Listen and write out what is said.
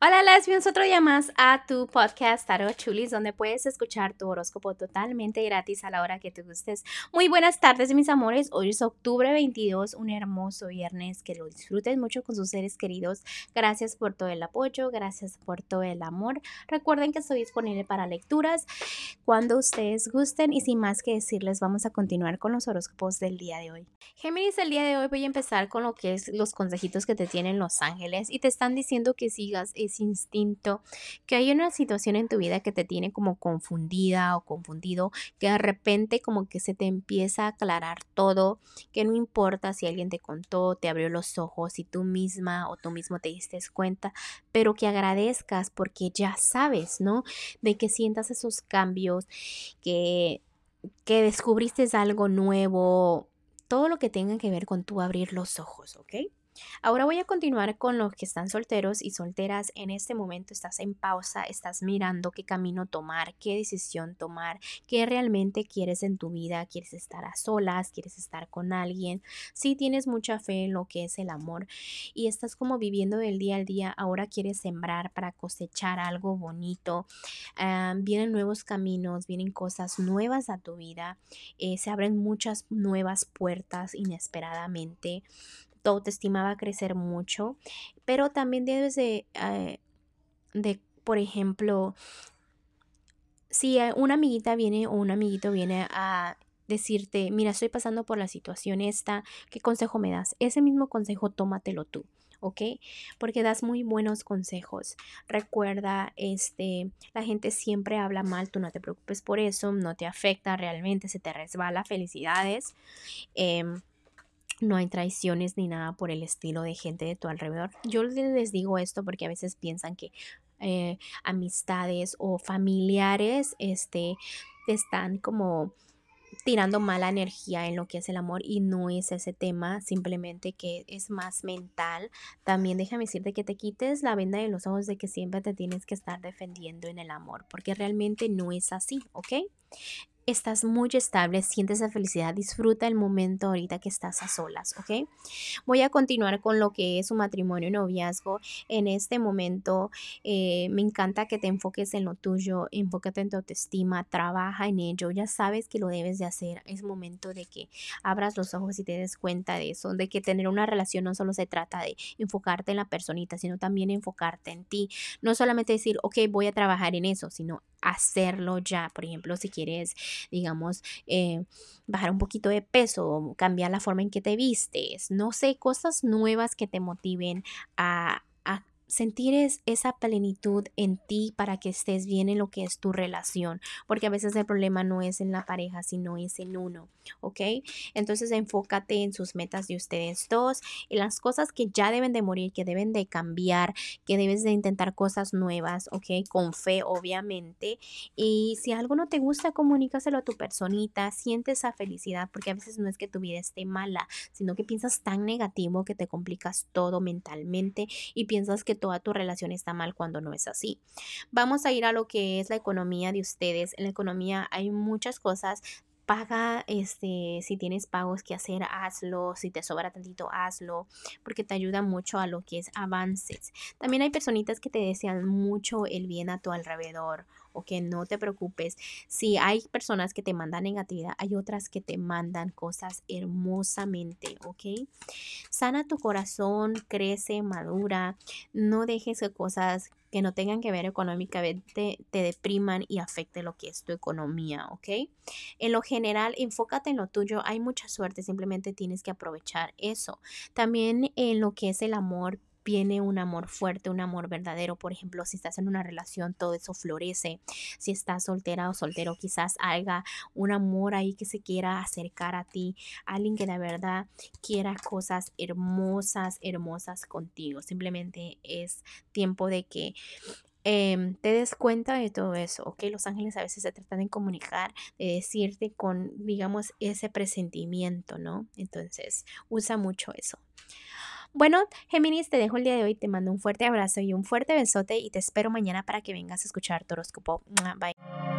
Hola lesbians, otro día más a tu podcast Tarot Chulis, donde puedes escuchar tu horóscopo totalmente gratis a la hora que te gustes. Muy buenas tardes, mis amores. Hoy es octubre 22, un hermoso viernes. Que lo disfruten mucho con sus seres queridos. Gracias por todo el apoyo, gracias por todo el amor. Recuerden que estoy disponible para lecturas cuando ustedes gusten. Y sin más que decirles, vamos a continuar con los horóscopos del día de hoy. Géminis, el día de hoy voy a empezar con lo que es los consejitos que te tienen los ángeles y te están diciendo que sigas instinto, que hay una situación en tu vida que te tiene como confundida o confundido, que de repente como que se te empieza a aclarar todo, que no importa si alguien te contó, te abrió los ojos, si tú misma o tú mismo te diste cuenta, pero que agradezcas porque ya sabes, ¿no? De que sientas esos cambios, que, que descubriste algo nuevo, todo lo que tenga que ver con tú abrir los ojos, ¿ok? Ahora voy a continuar con los que están solteros y solteras. En este momento estás en pausa, estás mirando qué camino tomar, qué decisión tomar, qué realmente quieres en tu vida. ¿Quieres estar a solas? ¿Quieres estar con alguien? Si tienes mucha fe en lo que es el amor y estás como viviendo del día al día, ahora quieres sembrar para cosechar algo bonito. Ah, vienen nuevos caminos, vienen cosas nuevas a tu vida. Eh, se abren muchas nuevas puertas inesperadamente tu autoestima va a crecer mucho, pero también debes de, eh, por ejemplo, si una amiguita viene o un amiguito viene a decirte, mira, estoy pasando por la situación esta, ¿qué consejo me das? Ese mismo consejo tómatelo tú. ¿ok? Porque das muy buenos consejos. Recuerda, este, la gente siempre habla mal, tú no te preocupes por eso, no te afecta realmente, se te resbala, felicidades. Em, no hay traiciones ni nada por el estilo de gente de tu alrededor. Yo les digo esto porque a veces piensan que eh, amistades o familiares este, te están como tirando mala energía en lo que es el amor y no es ese tema, simplemente que es más mental. También déjame decirte que te quites la venda de los ojos de que siempre te tienes que estar defendiendo en el amor, porque realmente no es así, ¿ok? Estás muy estable, sientes esa felicidad, disfruta el momento ahorita que estás a solas, ¿ok? Voy a continuar con lo que es un matrimonio y noviazgo. En este momento eh, me encanta que te enfoques en lo tuyo, enfócate en tu autoestima, trabaja en ello, ya sabes que lo debes de hacer. Es momento de que abras los ojos y te des cuenta de eso, de que tener una relación no solo se trata de enfocarte en la personita, sino también enfocarte en ti. No solamente decir, ok, voy a trabajar en eso, sino hacerlo ya. Por ejemplo, si quieres, digamos, eh, bajar un poquito de peso, cambiar la forma en que te vistes, no sé, cosas nuevas que te motiven a, sentir es esa plenitud en ti para que estés bien en lo que es tu relación, porque a veces el problema no es en la pareja, sino es en uno, ¿ok? Entonces enfócate en sus metas de ustedes dos, en las cosas que ya deben de morir, que deben de cambiar, que debes de intentar cosas nuevas, ¿ok? Con fe, obviamente. Y si algo no te gusta, comunícaselo a tu personita, siente esa felicidad, porque a veces no es que tu vida esté mala, sino que piensas tan negativo que te complicas todo mentalmente y piensas que toda tu relación está mal cuando no es así. Vamos a ir a lo que es la economía de ustedes. En la economía hay muchas cosas paga, este, si tienes pagos que hacer, hazlo, si te sobra tantito, hazlo, porque te ayuda mucho a lo que es avances. También hay personitas que te desean mucho el bien a tu alrededor o que no te preocupes. Si hay personas que te mandan negatividad, hay otras que te mandan cosas hermosamente, ¿ok? Sana tu corazón, crece, madura, no dejes que cosas que no tengan que ver económicamente te depriman y afecte lo que es tu economía, ¿ok? En lo general, enfócate en lo tuyo, hay mucha suerte, simplemente tienes que aprovechar eso. También en lo que es el amor, viene un amor fuerte, un amor verdadero. Por ejemplo, si estás en una relación, todo eso florece. Si estás soltera o soltero, quizás haya un amor ahí que se quiera acercar a ti, alguien que de verdad quiera cosas hermosas, hermosas contigo. Simplemente es tiempo de que em, te des cuenta de todo eso, ¿ok? Los ángeles a veces se tratan de comunicar, de decirte con, digamos, ese presentimiento, ¿no? Entonces, usa mucho eso. Bueno, Géminis, te dejo el día de hoy, te mando un fuerte abrazo y un fuerte besote y te espero mañana para que vengas a escuchar tu. Bye.